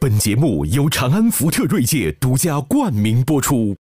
本节目由长安福特锐界独家冠名播出。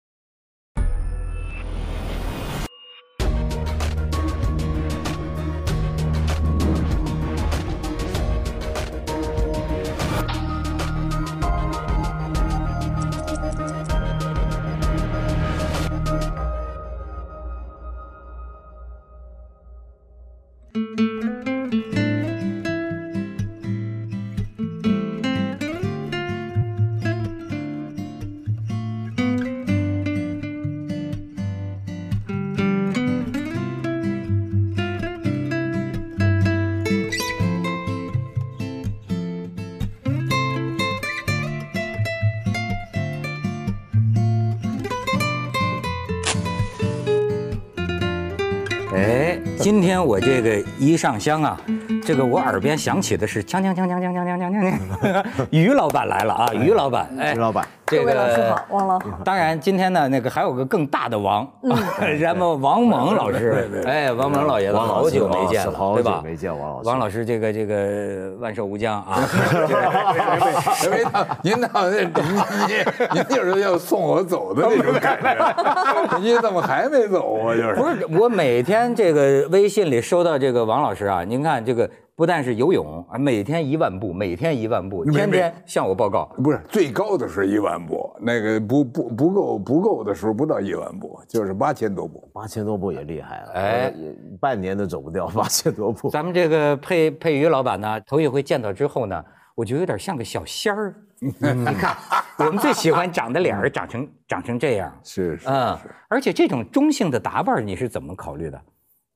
天我这个一上香啊，这个我耳边响起的是锵锵锵锵锵锵锵锵锵锵，于老板来了啊，于老板，哎，于老板，这个老师好，王老好。当然，今天呢，那个还有个更大的王，咱们王蒙老师，哎，王蒙老爷子，好久没见了，对吧？没见王老师。王老师，这个这个万寿无疆啊！别别别，您到那您您就是要送我走的那种感觉，您怎么还没走啊？就是不是我每天这个微信里收到这个王老师啊，您看这个。不但是游泳啊，每天一万步，每天一万步，天天向我报告。不是最高的是一万步，那个不不不够不够的时候不到一万步，就是八千多步。八千多步也厉害了，哎，半年都走不掉八千多步。咱们这个佩佩瑜老板呢，头一回见到之后呢，我觉得有点像个小仙儿。你看，我们最喜欢长的脸儿长成长成这样。是是嗯，而且这种中性的打扮，你是怎么考虑的？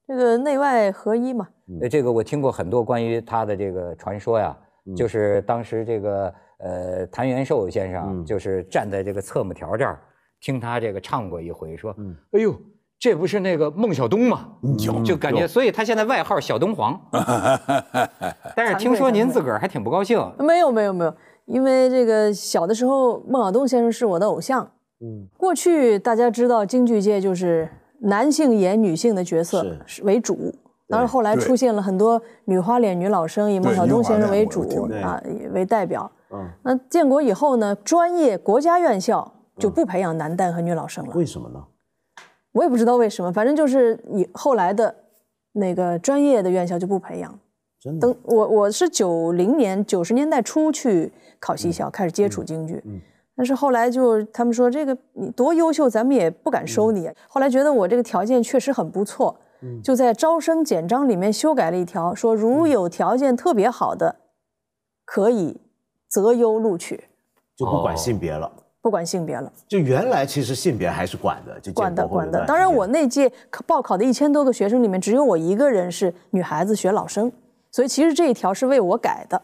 这个内外合一嘛，呃，这个我听过很多关于他的这个传说呀，就是当时这个呃谭元寿先生就是站在这个侧幕条这儿听他这个唱过一回，说，哎呦，这不是那个孟小冬吗？就感觉，所以他现在外号小东皇。但是听说您自个儿还挺不高兴。没有没有没有，因为这个小的时候孟小冬先生是我的偶像。嗯，过去大家知道京剧界就是。男性演女性的角色为主，当然后来出现了很多女花脸女老生，以孟小冬先生为主啊为代表。那建国以后呢，专业国家院校就不培养男旦和女老生了。为什么呢？我也不知道为什么，反正就是以后来的那个专业的院校就不培养。等我我是九零年九十年代初去考戏校，开始接触京剧。但是后来就他们说这个你多优秀，咱们也不敢收你。后来觉得我这个条件确实很不错，就在招生简章里面修改了一条，说如有条件特别好的，可以择优录取，就不管性别了。不管性别了。就原来其实性别还是管的，就管的管的。当然我那届报考的一千多个学生里面，只有我一个人是女孩子学老生，所以其实这一条是为我改的。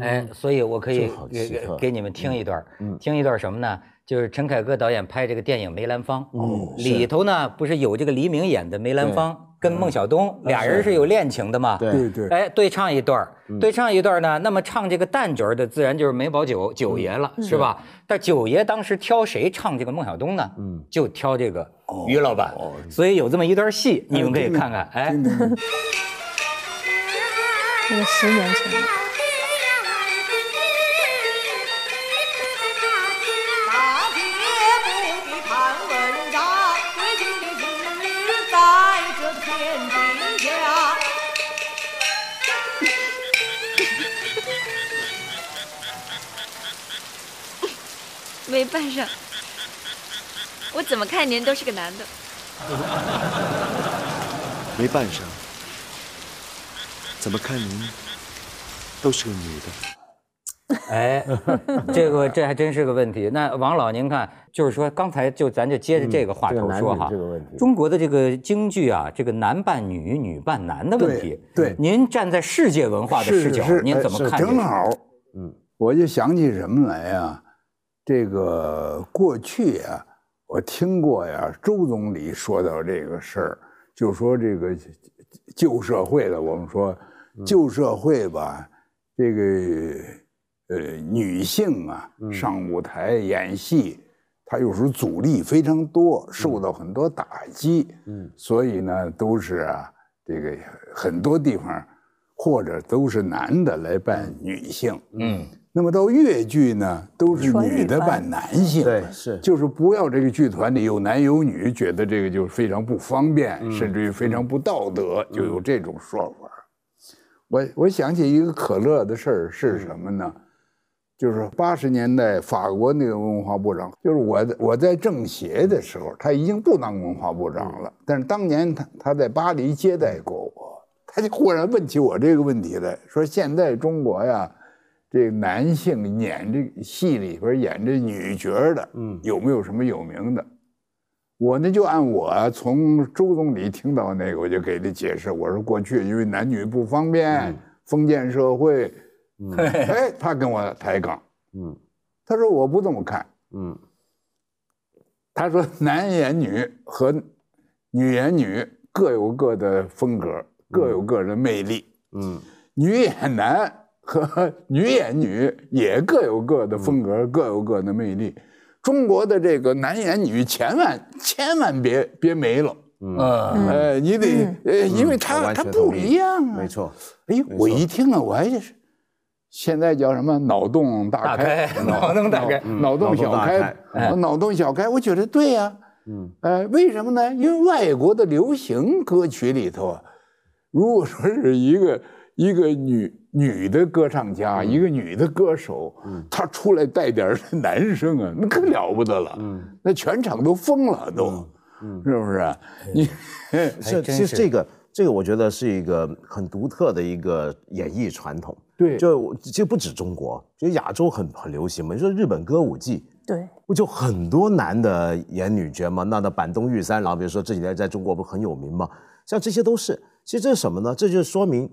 哎，所以我可以给给你们听一段，听一段什么呢？就是陈凯歌导演拍这个电影《梅兰芳》，里头呢不是有这个黎明演的梅兰芳跟孟小冬俩人是有恋情的嘛？对对。哎，对唱一段，对唱一段呢，那么唱这个旦角的自然就是梅葆玖九爷了，是吧？但九爷当时挑谁唱这个孟小冬呢？嗯，就挑这个于老板，所以有这么一段戏，你们可以看看。哎，那个十年前。没办上，我怎么看您都是个男的。没办上，怎么看您都是个女的。哎，这个这还真是个问题。那王老，您看，就是说刚才就咱就接着这个话头说哈，中国的这个京剧啊，这个男扮女、女扮男的问题，对，您站在世界文化的视角，您怎么看？正好，嗯，我就想起什么来呀？这个过去啊，我听过呀，周总理说到这个事儿，就说这个旧社会的，我们说旧社会吧，这个呃女性啊上舞台演戏，她有时候阻力非常多，受到很多打击，嗯，所以呢都是啊这个很多地方。或者都是男的来扮女性。嗯，那么到越剧呢，都是女的扮男性。对，是，就是不要这个剧团里有男有女，觉得这个就非常不方便，甚至于非常不道德，就有这种说法。我我想起一个可乐的事儿是什么呢？就是八十年代法国那个文化部长，就是我我在政协的时候，他已经不当文化部长了。但是当年他他在巴黎接待过我，他就忽然问起我这个问题来说：现在中国呀，这男性演这戏里边演这女角的，嗯，有没有什么有名的？我呢就按我从周总理听到那个，我就给他解释，我说过去因为男女不方便，封建社会。哎，他跟我抬杠，嗯，他说我不这么看，嗯，他说男演女和女演女各有各的风格，各有各的魅力，嗯，女演男和 女演女也各有各的风格，各有各的魅力。中国的这个男演女千万千万别别没了，嗯，呃，你得呃，因为他他不一样啊，没错。哎，我一听啊，我还是。现在叫什么？脑洞大开，脑洞大开，脑洞小开，脑洞小开。我觉得对呀，嗯，哎，为什么呢？因为外国的流行歌曲里头啊，如果说是一个一个女女的歌唱家，一个女的歌手，她出来带点男生啊，那可了不得了，嗯，那全场都疯了，都，嗯，是不是？你 是其实这个这个，我觉得是一个很独特的一个演艺传统。对，就其实不止中国，就亚洲很很流行嘛。你说日本歌舞伎，对，不就很多男的演女角嘛？那那板东玉三郎，比如说这几年在中国不很有名吗？像这些都是，其实这是什么呢？这就说明，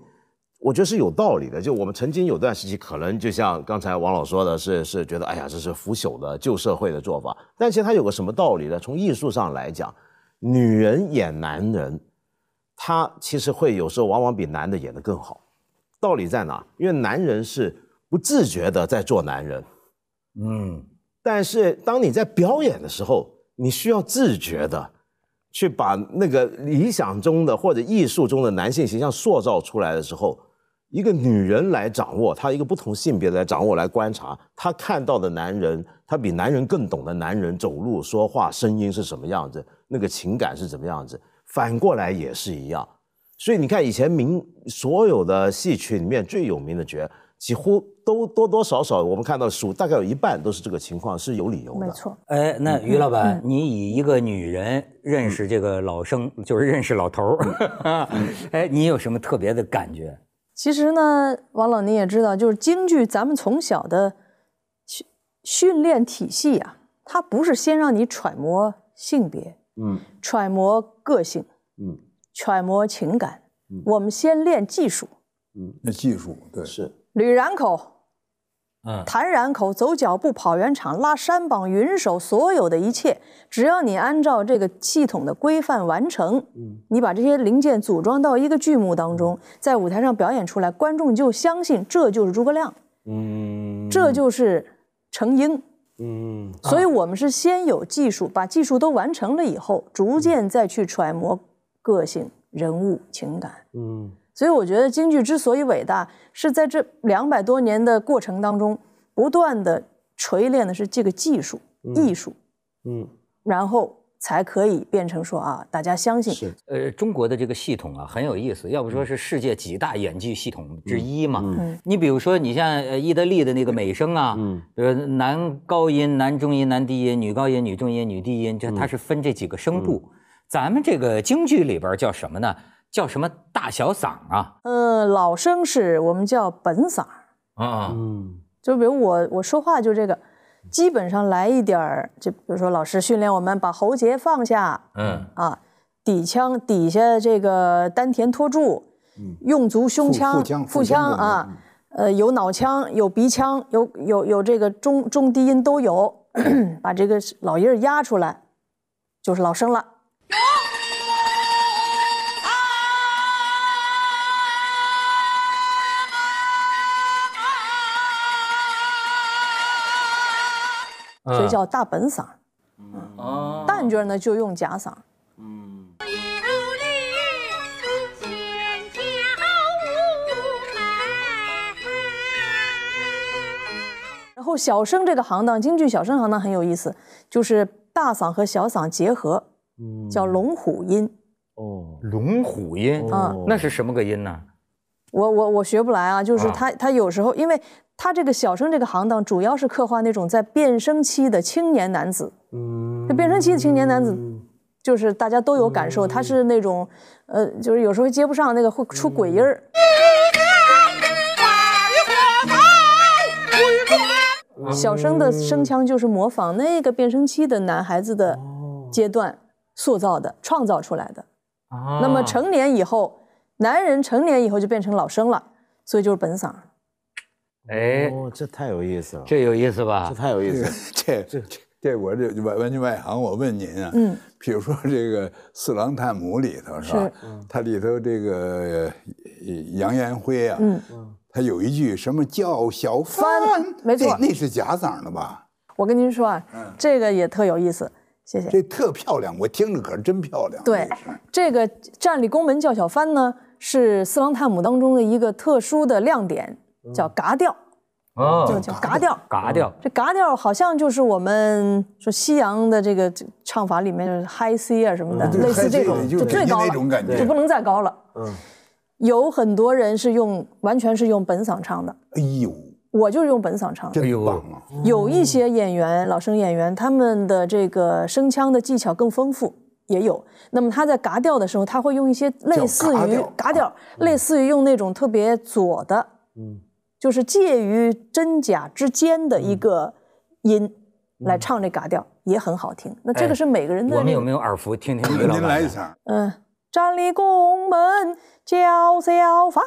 我觉得是有道理的。就我们曾经有段时期，可能就像刚才王老说的，是是觉得，哎呀，这是腐朽的旧社会的做法。但其实它有个什么道理呢？从艺术上来讲，女人演男人，她其实会有时候往往比男的演得更好。道理在哪？因为男人是不自觉的在做男人，嗯，但是当你在表演的时候，你需要自觉的去把那个理想中的或者艺术中的男性形象塑造出来的时候，一个女人来掌握，她一个不同性别来掌握来观察，她看到的男人，她比男人更懂得男人走路、说话、声音是什么样子，那个情感是怎么样子，反过来也是一样。所以你看，以前明所有的戏曲里面最有名的角，几乎都多多少少我们看到数大概有一半都是这个情况，是有理由的。没错。哎，那于老板，你以一个女人认识这个老生，就是认识老头儿，哎，你有什么特别的感觉？其实呢，王老您也知道，就是京剧，咱们从小的训训练体系啊，它不是先让你揣摩性别，嗯，揣摩个性，嗯。揣摩情感，嗯我们先练技术。嗯，那技术对是捋髯口，嗯，弹染口，走脚步，跑圆场，拉山膀，云手，所有的一切，只要你按照这个系统的规范完成，嗯，你把这些零件组装到一个剧目当中，在舞台上表演出来，观众就相信这就是诸葛亮，嗯，这就是程英，嗯，所以我们是先有技术，把技术都完成了以后，逐渐再去揣摩。个性、人物、情感，嗯，所以我觉得京剧之所以伟大，是在这两百多年的过程当中，不断的锤炼的是这个技术、艺术，嗯，然后才可以变成说啊，大家相信。是，呃，中国的这个系统啊很有意思，要不说是世界几大演技系统之一嘛。嗯，你比如说，你像呃意大利的那个美声啊，嗯，呃男高音、男中音、男低音，女高音、女中音、女低音，这它是分这几个声部。咱们这个京剧里边叫什么呢？叫什么大小嗓啊？呃，老生是我们叫本嗓啊。嗯，就比如我我说话就这个，基本上来一点儿，就比如说老师训练我们把喉结放下，嗯啊，底腔底下这个丹田托住，用足胸腔腹腔啊，呃有脑腔有鼻腔有有有这个中中低音都有，把这个老音儿压出来，就是老生了。所以叫大本嗓，嗯，旦角呢就用假嗓，嗯。然后小生这个行当，京剧小生行当很有意思，就是大嗓和小嗓结合，嗯，叫龙虎音。哦，龙虎音。啊，那是什么个音呢？我我我学不来啊，就是啊。他他有时候，因为他这个小生这个行当主要是刻画那种在变声期的青年男子，嗯，这变声期的青年男子，就是大家都有感受，他是那种，呃，就是有时候接不上那个会出鬼音儿。小生的声腔就是模仿那个变声期的男孩子的阶段塑造的、创造出来的。啊。那么成年以后，男人成年以后就变成老生了，所以就是本嗓。哎，哦，这太有意思了，这有意思吧这？太有意思了。这 这这我这完完全外行，我问您啊，嗯，比如说这个《四郎探母》里头是吧是？它里头这个呃杨延辉啊，嗯，他有一句什么叫小帆帆，没错那那是假嗓的吧？我跟您说啊，这个也特有意思，谢谢。这特漂亮，我听着可是真漂亮。对这个站立宫门叫小帆呢，是《四郎探母》当中的一个特殊的亮点，叫嘎调，就哦，叫嘎调。嘎调这嘎调好像就是我们说西洋的这个唱法里面的 high C 啊什么的，对类似这种，就就最高那种感觉了，就不能再高了。嗯，有很多人是用完全是用本嗓唱的，哎呦，我就是用本嗓唱的。真哎呦棒啊！有一些演员，老生演员，他们的这个声腔的技巧更丰富，也有。那么他在嘎调的时候，他会用一些类似于嘎调，类似于用那种特别左的，嗯，就是介于真假之间的一个音来唱这嘎调，也很好听。那这个是每个人的我们有没有耳福听听您来一板的？嗓，嗯，站立宫门叫小帆。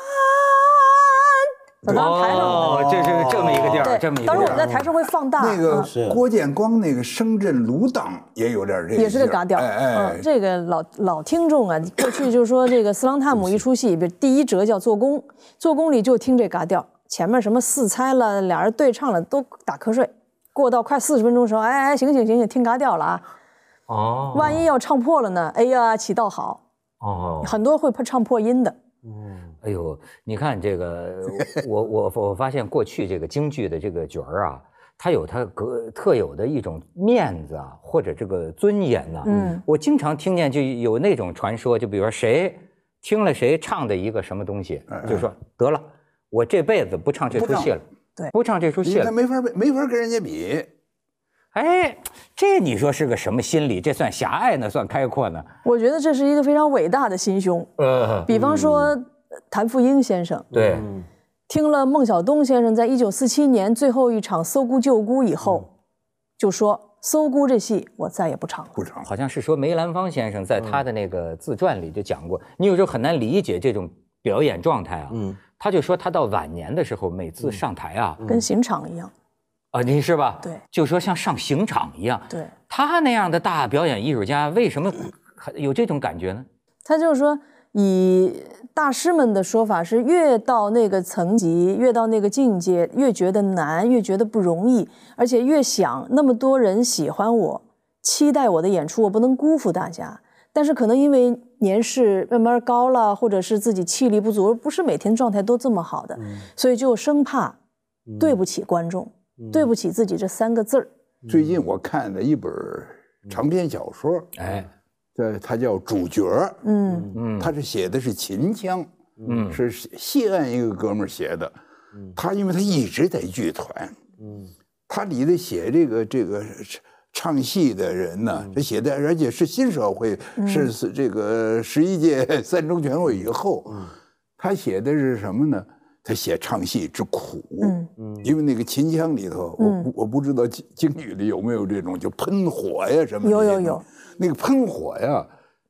台上哦，这是这么一个调儿，对这么一，个当时我。们在台上会放大那个嗯。郭建光那个深圳鲁党也有点这个，也是个嘎调。哎哎嗯，，这个老老听众啊，过去就是说这个《四郎探母》一出戏，比如第一折叫做工，做工里就听这嘎调，前面什么四猜了，俩人对唱了都打瞌睡，过到快四十分钟的时候，哎哎，醒醒醒醒，听嘎调了啊！哦，万一要唱破了呢？哎呀，起倒好，哦，很多会唱破音的。哎呦，你看这个，我我我发现过去这个京剧的这个角儿啊，它有它个特有的一种面子啊，或者这个尊严呐、嗯我经常听见就有那种传说，就比如说谁听了谁唱的一个什么东西，就说得了，我这辈子不唱这出戏了，对不唱这出戏了。因为他没法没法跟人家比。哎，这你说是个什么心理？这算狭隘呢，算开阔呢？我觉得这是一个非常伟大的心胸。呃，比方说谭富英先生，对，听了孟小冬先生在一九四七年最后一场《搜孤救孤》以后，就说《搜孤》这戏我再也不唱了。不唱，好像是说梅兰芳先生在他的那个自传里就讲过，你有时候很难理解这种表演状态啊。嗯，他就说他到晚年的时候，每次上台啊，跟刑场一样，啊，你是吧？对，就说像上刑场一样。对他那样的大表演艺术家，为什么有这种感觉呢？他就是说，以大师们的说法是，越到那个层级，越到那个境界，越觉得难，越觉得不容易，而且越想那么多人喜欢我，期待我的演出，我不能辜负大家。但是可能因为年事慢慢高了，或者是自己气力不足，不是每天状态都这么好的，所以就生怕对不起观众，对不起自己这三个字儿。最近我看了一本长篇小说，哎，这他叫《主角》，嗯。嗯。他是写的是秦腔，嗯。是西安一个哥们儿写的，他因为他一直在剧团，嗯。他里头写这个这个唱戏的人呢，他写的而且是新社会，是是这个十一届三中全会以后，他写的是什么呢？他写唱戏之苦，嗯。因为那个秦腔里头，我不我不知道京京剧里有没有这种就喷火呀什么的。有有有，那个喷火呀，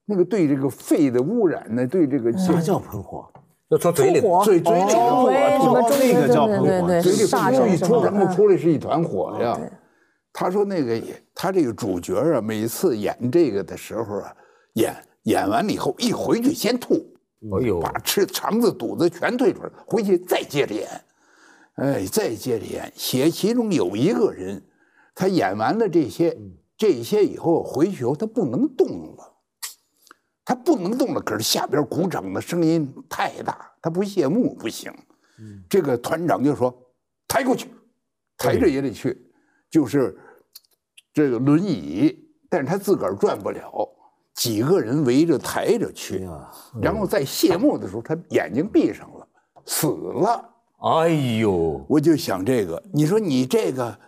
那个对这个肺的污染呢，对这个啥叫喷火？就从嘴里火嘴嘴里的中火那个叫喷火嘴里出一出，然后嗯出来是一团火呀。他说那个他这个主角啊，每次演这个的时候啊，演演完了以后一回去先吐，哎呦把吃肠子肚子全退出来，回去再接着演，哎，再接着演。写其中有一个人，他演完了这些这些以后回去以后他不能动了。他不能动了，可是下边鼓掌的声音太大，他不谢幕不行。这个团长就说：“抬过去，抬着也得去，就是这个轮椅，但是他自个儿转不了，几个人围着抬着去，然后在谢幕的时候，他眼睛闭上了，死了。哎呦，我就想这个，你说你这个，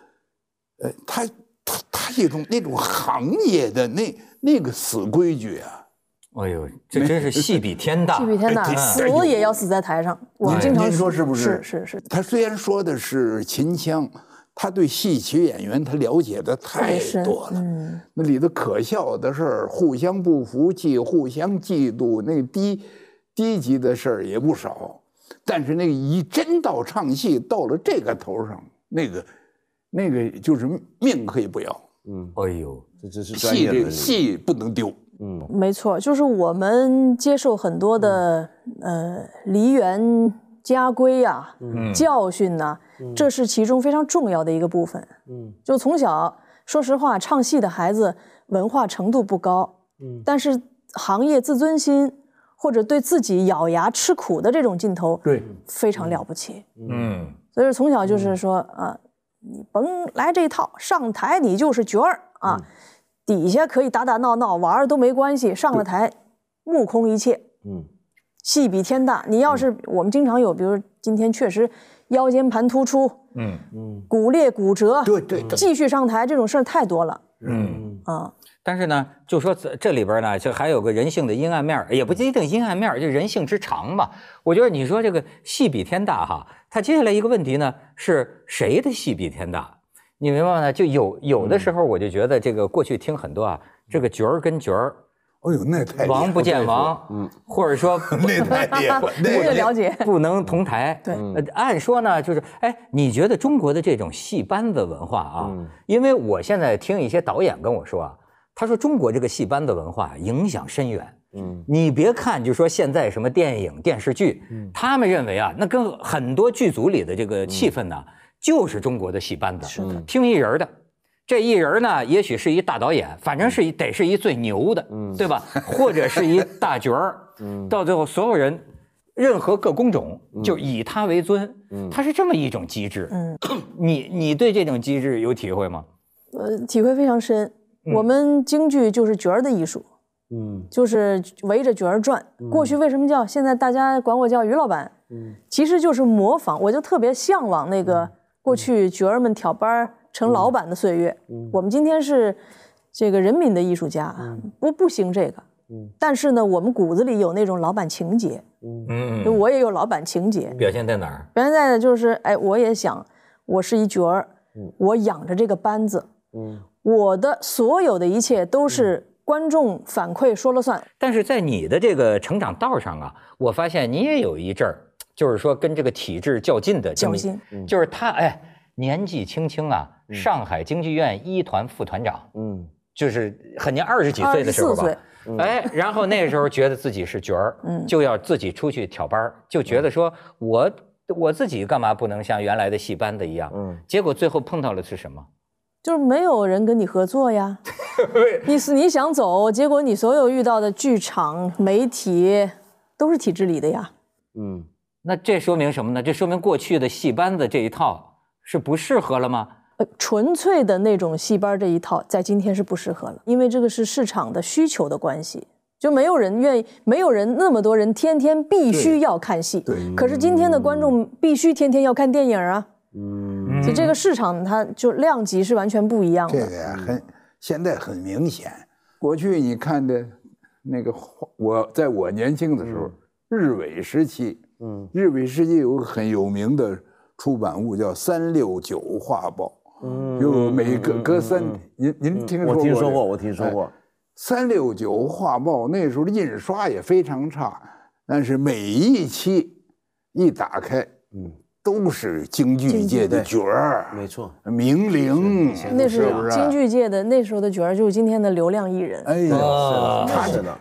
呃，他他他一种那种行业的那那个死规矩啊。哎呦，这真是戏比天大，戏比天大，死也要死在台上。我们经常说是不是？是是是。他虽然说的是秦腔，他对戏曲演员他了解的太多了。嗯，那里头可笑的事儿，互相不服气，互相嫉妒，那低低级的事儿也不少。但是那个一真到唱戏，到了这个头上，那个那个就是命可以不要。嗯，哎呦，这这是戏这戏不能丢。嗯，没错，就是我们接受很多的呃梨园家规呀、教训呐，这是其中非常重要的一个部分。嗯，就从小，说实话，唱戏的孩子文化程度不高，嗯，但是行业自尊心或者对自己咬牙吃苦的这种劲头，对，非常了不起。嗯，所以从小就是说啊，你甭来这套，上台你就是角儿啊。底下可以打打闹闹玩都没关系，上了台，目空一切。嗯，戏比天大。你要是我们经常有，比如今天确实腰间盘突出，嗯嗯，骨裂骨折，对对，继续上台这种事儿太多了。嗯啊，但是呢，就说这这里边呢，就还有个人性的阴暗面也不一定阴暗面就人性之常吧。我觉得你说这个戏比天大哈，他接下来一个问题呢，是谁的戏比天大？你明白吗？就有有的时候，我就觉得这个过去听很多啊，这个角儿跟角儿，哎呦，那太王不见王，嗯，或者说 那太厉害，我也了解，不能同台。对，按说呢，就是哎，你觉得中国的这种戏班子文化啊？因为我现在听一些导演跟我说啊，他说中国这个戏班子文化影响深远。嗯，你别看就说现在什么电影电视剧，他们认为啊，那跟很多剧组里的这个气氛呢。就是中国的戏班子，是的，听一人的，这一人呢，也许是一大导演，反正是一得是一最牛的，嗯。对吧？或者是一大角儿，到最后所有人，任何各工种就以他为尊，他是这么一种机制。嗯，你你对这种机制有体会吗？呃，体会非常深。我们京剧就是角儿的艺术，嗯，就是围着角儿转。过去为什么叫？现在大家管我叫于老板，嗯，其实就是模仿。我就特别向往那个。过去角儿们挑班儿成老板的岁月，我们今天是这个人民的艺术家，不不兴这个。但是呢，我们骨子里有那种老板情节。嗯，我也有老板情节。表现在哪儿？表现在就是，哎，我也想，我是一角儿，我养着这个班子，嗯我的所有的一切都是观众反馈说了算。但是在你的这个成长道上啊，我发现你也有一阵儿。就是说，跟这个体制较劲的较劲，就是他哎，年纪轻轻啊，上海京剧院一团副团长，嗯，就是很年二十几岁的时候吧，哎，然后那个时候觉得自己是角儿，嗯，就要自己出去挑班就觉得说我我自己干嘛不能像原来的戏班子一样，嗯，结果最后碰到了是什么？就是没有人跟你合作呀，你是你想走，结果你所有遇到的剧场、媒体都是体制里的呀，嗯。那这说明什么呢？这说明过去的戏班子这一套是不适合了吗？呃，纯粹的那种戏班这一套，在今天是不适合了，因为这个是市场的需求的关系，就没有人愿意，没有人那么多人天天必须要看戏。对。可是今天的观众必须天天要看电影啊。嗯。所以这个市场它就量级是完全不一样的。这个呀，很现在很明显。过去你看的，那个我在我年轻的时候，日伪时期。嗯，日伪时期有个很有名的出版物叫《三六九画报》，嗯，就每隔隔三，您您听说过？我听说过，我听说过。《三六九画报》那时候的印刷也非常差，但是每一期一打开，嗯，都是京剧界的角儿，没错，名伶，那是京剧界的那时候的角儿，就是今天的流量艺人。哎呀，他真的。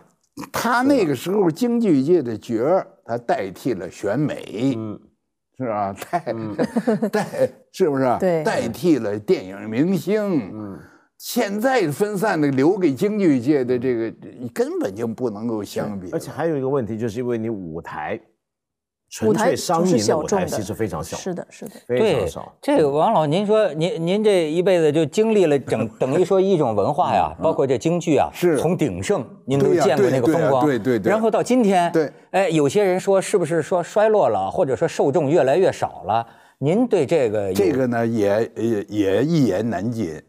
他那个时候京剧界的角儿，他代替了选美，是吧？代 代是不是？对，代替了电影明星。嗯，现在分散的留给京剧界的这个，根本就不能够相比。而且还有一个问题，就是因为你舞台，纯舞台粹商就是业的舞台小众的，其实非常小，是的，是的。非对常少。这个王老，您说您您这一辈子就经历了整 等于说一种文化呀，包括这京剧啊，是从鼎盛您都见过那个风光，对对对然后到今天，对，哎，有些人说是不是说衰落了，或者说受众越来越少了？您对这个有这个呢也也也一言难尽。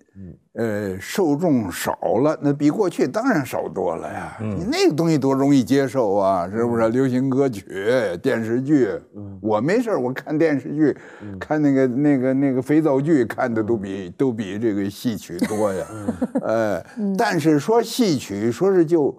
呃，受众少了，那比过去当然少多了呀。你那个东西多容易接受啊，是不是？流行歌曲、电视剧，我没事儿我看电视剧，看那个那个那个肥皂剧，看的都比都比这个戏曲多呀。呃，但是说戏曲说是就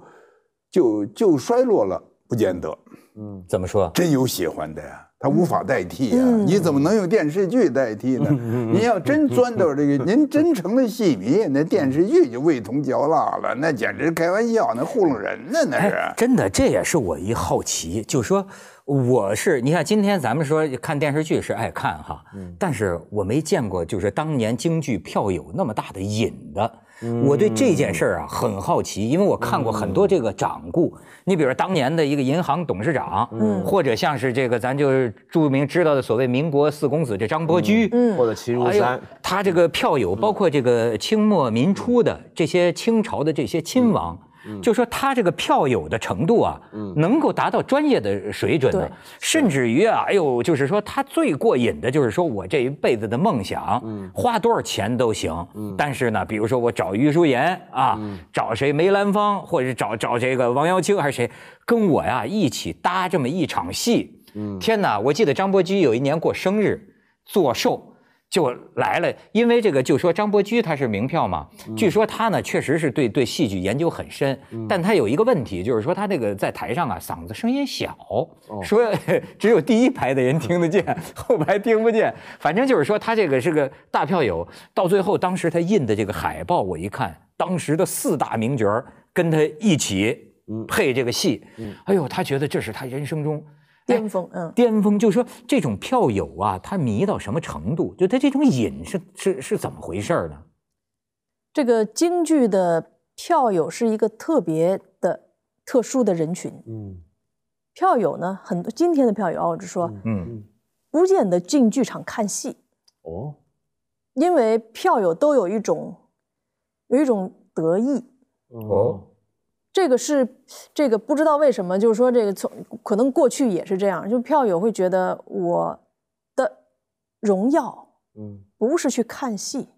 就就衰落了，不见得。嗯怎么说？真有喜欢的呀，他无法代替呀。你怎么能用电视剧代替呢？您要真钻到这个，您真成了戏迷，那电视剧就味同嚼蜡了，那简直开玩笑，那糊弄人呢，那是。哎，真的，这也是我一好奇，就是说，我是你看，今天咱们说看电视剧是爱看哈，但是我没见过，就是当年京剧票有那么大的瘾的。我对这件事儿啊很好奇，因为我看过很多这个掌故，你比如说当年的一个银行董事长，嗯，或者像是这个咱就是著名知道的所谓民国四公子这张伯驹，嗯或者齐如山，他这个票友，包括这个清末民初的这些清朝的这些亲王，就说他这个票友的程度啊，能够达到专业的水准的，甚至于啊，哎呦，就是说他最过瘾的就是说我这一辈子的梦想，花多少钱都行，但是呢，比如说我找余淑妍啊，找谁梅兰芳，或者是找找这个王瑶卿还是谁，跟我呀一起搭这么一场戏，天哪！我记得张伯驹有一年过生日，做寿。就来了，因为这个就说张伯驹他是名票嘛，据说他呢确实是对对戏剧研究很深，但他有一个问题，就是说他这个在台上啊嗓子声音小，说只有第一排的人听得见，后排听不见。反正就是说他这个是个大票友，到最后当时他印的这个海报我一看，当时的四大名角儿跟他一起配这个戏，哎呦，他觉得这是他人生中。巅峰，嗯，巅峰，就是说这种票友啊，他迷到什么程度？就他这种瘾是是是怎么回事呢？这个京剧的票友是一个特别的、特殊的人群。嗯票友呢，很多今天的票友啊，我就说，嗯不见得进剧场看戏，哦因为票友都有一种有一种得意。哦这个是这个不知道为什么，就是说这个从可能过去也是这样，就票友会觉得我的荣耀嗯。不是去看戏，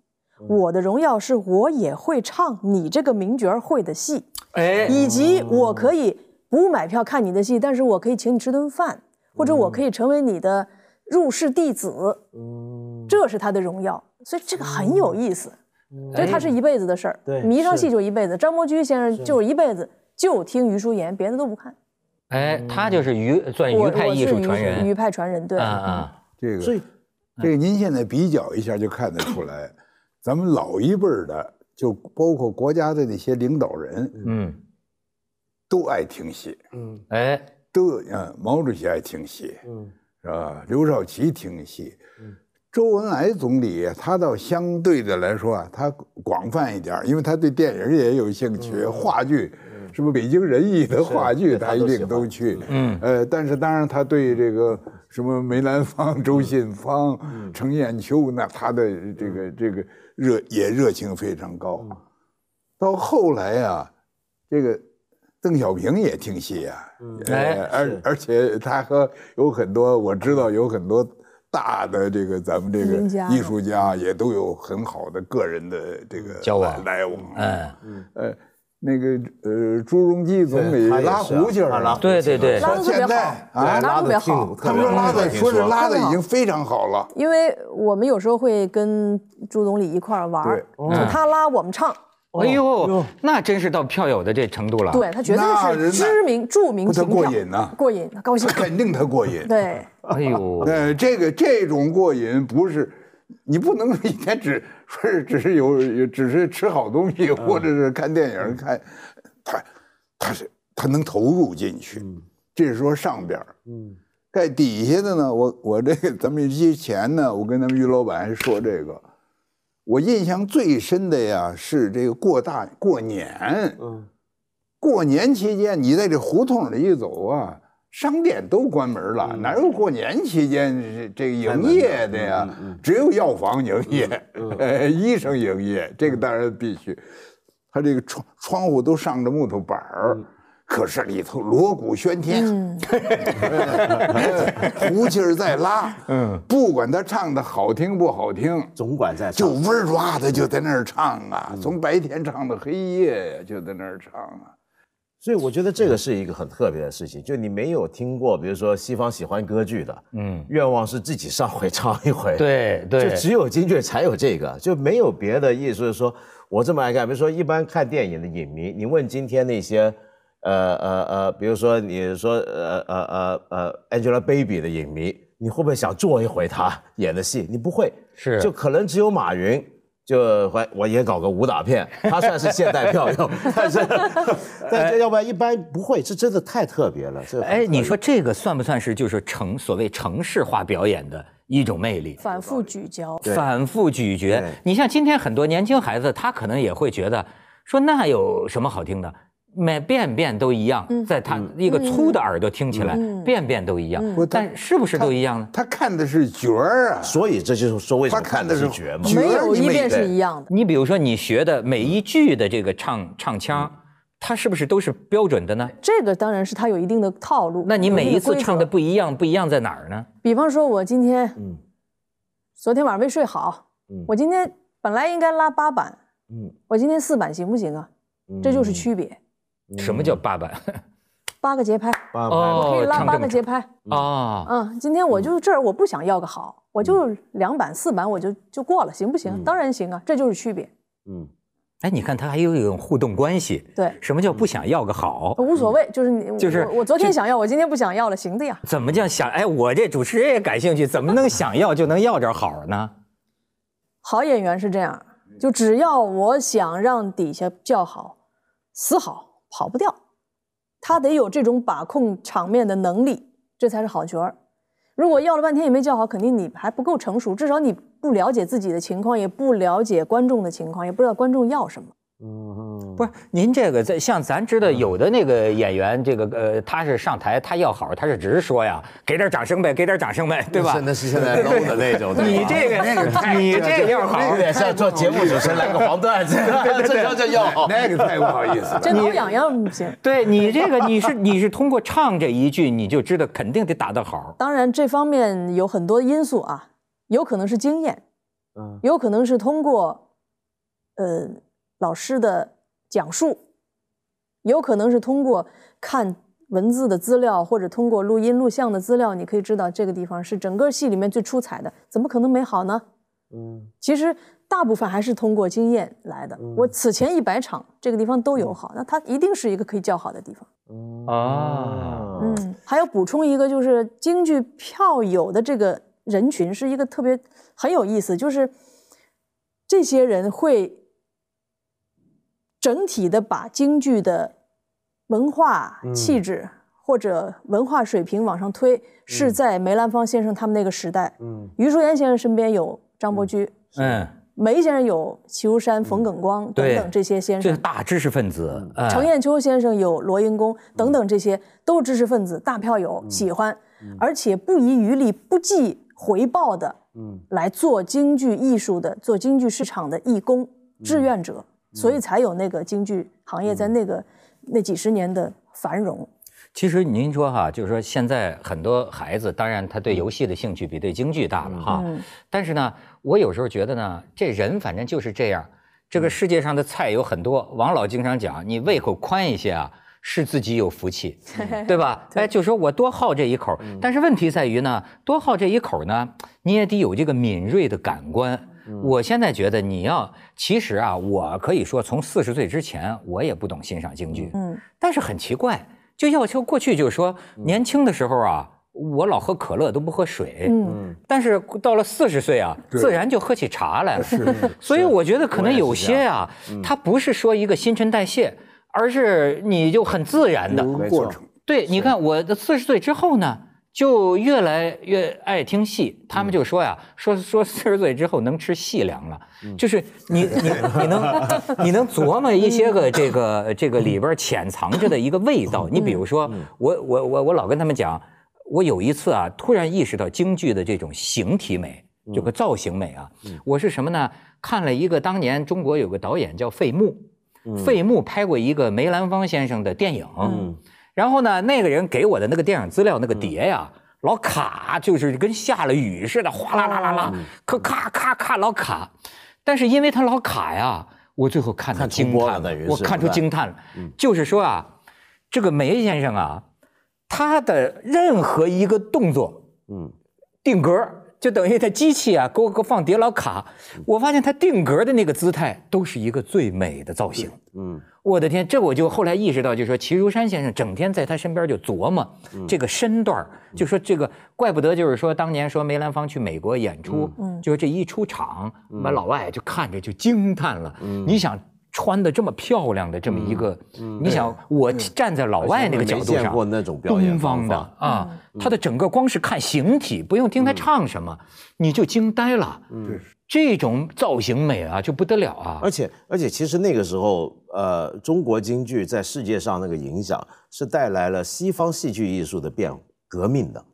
我的荣耀是我也会唱你这个名角儿会的戏，哎，以及我可以不买票看你的戏，但是我可以请你吃顿饭，或者我可以成为你的入室弟子，嗯，这是他的荣耀，所以这个很有意思。所以他是一辈子的事儿，对迷上戏就一辈子。张伯驹先生就是一辈子就听余淑妍，别的都不看。哎，他就是余算我余派艺术传人余派传人，对，啊啊，这个所以，这个您现在比较一下就看得出来，咱们老一辈儿的，就包括国家的那些领导人，嗯，都爱听戏，嗯哎，都嗯，毛主席爱听戏，嗯是吧？刘少奇听戏，周恩来总理他倒相对的来说啊，他广泛一点儿，因为他对电影也有兴趣，话剧，是不是北京人艺的话剧他一定都去，嗯。呃，但是当然他对这个什么梅兰芳、周信芳、程砚秋，那他的这个这个热也热情非常高。到后来啊，这个邓小平也听戏啊，而而且他和有很多我知道有很多大的这个咱们这个艺术家也都有很好的个人的这个交往来往。嗯，呃，那个呃，朱镕基总理拉胡琴儿对对对拉的特别好，啊拉得特别好。他们说拉的，说是拉的已经非常好了。因为我们有时候会跟朱总理一块儿玩儿，就他拉我们唱，哎呦，那真是到票友的这程度了。对他绝对是知名著名不，他，过瘾呐，过瘾，高兴。肯定他过瘾。对，哎呦，呃，这个这种过瘾不是，你不能一天只说是只是有有只是吃好东西，或者是看电影看，他他是他能投入进去，这是说上边儿。嗯在底下的呢，我我这个咱们之前呢，我跟咱们于老板还说这个，我印象最深的呀是这个过大过年，嗯过年期间你在这胡同里一走啊，商店都关门了，哪有过年期间这个营业的呀？只有药房营业，呃，医生营业，这个当然必须。他这个窗窗户都上着木头板儿，可是里头锣鼓喧天，胡琴儿在拉，嗯，不管他唱的好听不好听，总管在就嗡儿哇的就在那儿唱啊，从白天唱到黑夜呀，就在那儿唱啊。所以我觉得这个是一个很特别的事情，就你没有听过，比如说西方喜欢歌剧的，嗯，愿望是自己上回唱一回，对对，就只有京剧才有这个，就没有别的意思。说我这么爱看，比如说一般看电影的影迷，你问今天那些，呃呃呃，比如说你说呃呃呃呃 Angelababy 的影迷，你会不会想做一回她演的戏？你不会，是，就可能只有马云。就我我也搞个武打片，他算是现代票用，但是 但是要不然一般不会，这真的太特别了。这哎，你说这个算不算是就是城所谓城市化表演的一种魅力？反复咀嚼，反复咀嚼。你像今天很多年轻孩子，他可能也会觉得说那有什么好听的？每遍遍都一样，在他一个粗的耳朵听起来，遍遍都一样。但是不是都一样呢？他看的是角儿啊，所以这就是说为什么看的是角嘛？没有一遍是一样的。你比如说，你学的每一句的这个唱唱腔，它是不是都是标准的呢？这个当然是它有一定的套路。那你每一次唱的不一样，不一样在哪儿呢？比方说，我今天，嗯，昨天晚上没睡好，嗯，我今天本来应该拉八板，嗯，我今天四板行不行啊？这就是区别。什么叫八板？八个节拍，哦，可以拉八个节拍啊。嗯，今天我就这儿，我不想要个好，我就两板四板我就就过了，行不行？当然行啊，这就是区别。嗯，哎，你看他还有一种互动关系。对，什么叫不想要个好？无所谓，就是你就是我昨天想要，我今天不想要了，行的呀。怎么叫想？哎，我这主持人也感兴趣，怎么能想要就能要点好呢？好演员是这样，就只要我想让底下叫好，死好。跑不掉，他得有这种把控场面的能力，这才是好角儿。如果要了半天也没叫好，肯定你还不够成熟，至少你不了解自己的情况，也不了解观众的情况，也不知道观众要什么。嗯，不是，您这个在像咱知道有的那个演员，这个呃，他是上台他要好，他是只是说呀，给点掌声呗，给点掌声呗，对吧？那是现在 low 的那种。你这个那个，你这个要好，有点像做节目主持人来个黄段子，这叫这要好，那个太不好意思了。这挠痒痒不行。对你这个你是你是通过唱这一句，你就知道肯定得打得好。当然这方面有很多因素啊，有可能是经验，嗯，有可能是通过，呃，老师的。讲述有可能是通过看文字的资料，或者通过录音录像的资料，你可以知道这个地方是整个戏里面最出彩的，怎么可能没好呢？嗯，其实大部分还是通过经验来的。我此前一百场这个地方都有好，那它一定是一个可以叫好的地方。啊，嗯，还要补充一个，就是京剧票友的这个人群是一个特别很有意思，就是这些人会。整体的把京剧的文化气质或者文化水平往上推，是在梅兰芳先生他们那个时代。嗯，余淑岩先生身边有张伯驹，嗯，梅先生有齐如山、冯耿光等等这些先生，这是大知识分子。程砚秋先生有罗英公等等这些都是知识分子，大票友喜欢，而且不遗余力、不计回报的，嗯，来做京剧艺术的、做京剧市场的义工志愿者。所以才有那个京剧行业在那个那几十年的繁荣。其实您说哈，就是说现在很多孩子，当然他对游戏的兴趣比对京剧大了哈。但是呢，我有时候觉得呢，这人反正就是这样。这个世界上的菜有很多，王老经常讲，你胃口宽一些啊，是自己有福气，对吧？哎，就说我多好这一口，但是问题在于呢，多好这一口呢，你也得有这个敏锐的感官。我现在觉得你要，其实啊，我可以说从四十岁之前，我也不懂欣赏京剧。嗯，但是很奇怪，就要求过去就是说，年轻的时候啊，我老喝可乐都不喝水。嗯，但是到了四十岁啊，自然就喝起茶来了。是，所以我觉得可能有些啊，它不是说一个新陈代谢，而是你就很自然的过程。对，你看我的四十岁之后呢。就越来越爱听戏。他们就说呀，说说四十岁之后能吃细粮了，就是你你 你能你能琢磨一些个这个这个里边潜藏着的一个味道。你比如说，我我我我老跟他们讲，我有一次啊，突然意识到京剧的这种形体美，这个造型美啊，我是什么呢？看了一个当年中国有个导演叫费穆，费穆拍过一个梅兰芳先生的电影。然后呢，那个人给我的那个电影资料那个碟呀，老卡，就是跟下了雨似的，哗啦啦啦啦，可咔咔咔老卡。但是因为他老卡呀，我最后看他惊叹了，我看出惊叹了。就是说啊，这个梅先生啊，他的任何一个动作，嗯，定格，就等于他机器啊，给我给我放碟老卡。我发现他定格的那个姿态，都是一个最美的造型。嗯。我的天，这我就后来意识到，就是说齐如山先生整天在他身边就琢磨这个身段就说这个怪不得就是说当年说梅兰芳去美国演出，就这一出场，把老外就看着就惊叹了。你想穿的这么漂亮的这么一个，你想我站在老外那个角度上，见过那种东方的啊，他的整个光是看形体，不用听他唱什么，你就惊呆了。这种造型美啊，就不得了啊！而且而且，其实那个时候，呃，中国京剧在世界上那个影响是带来了西方戏剧艺术的变革命的。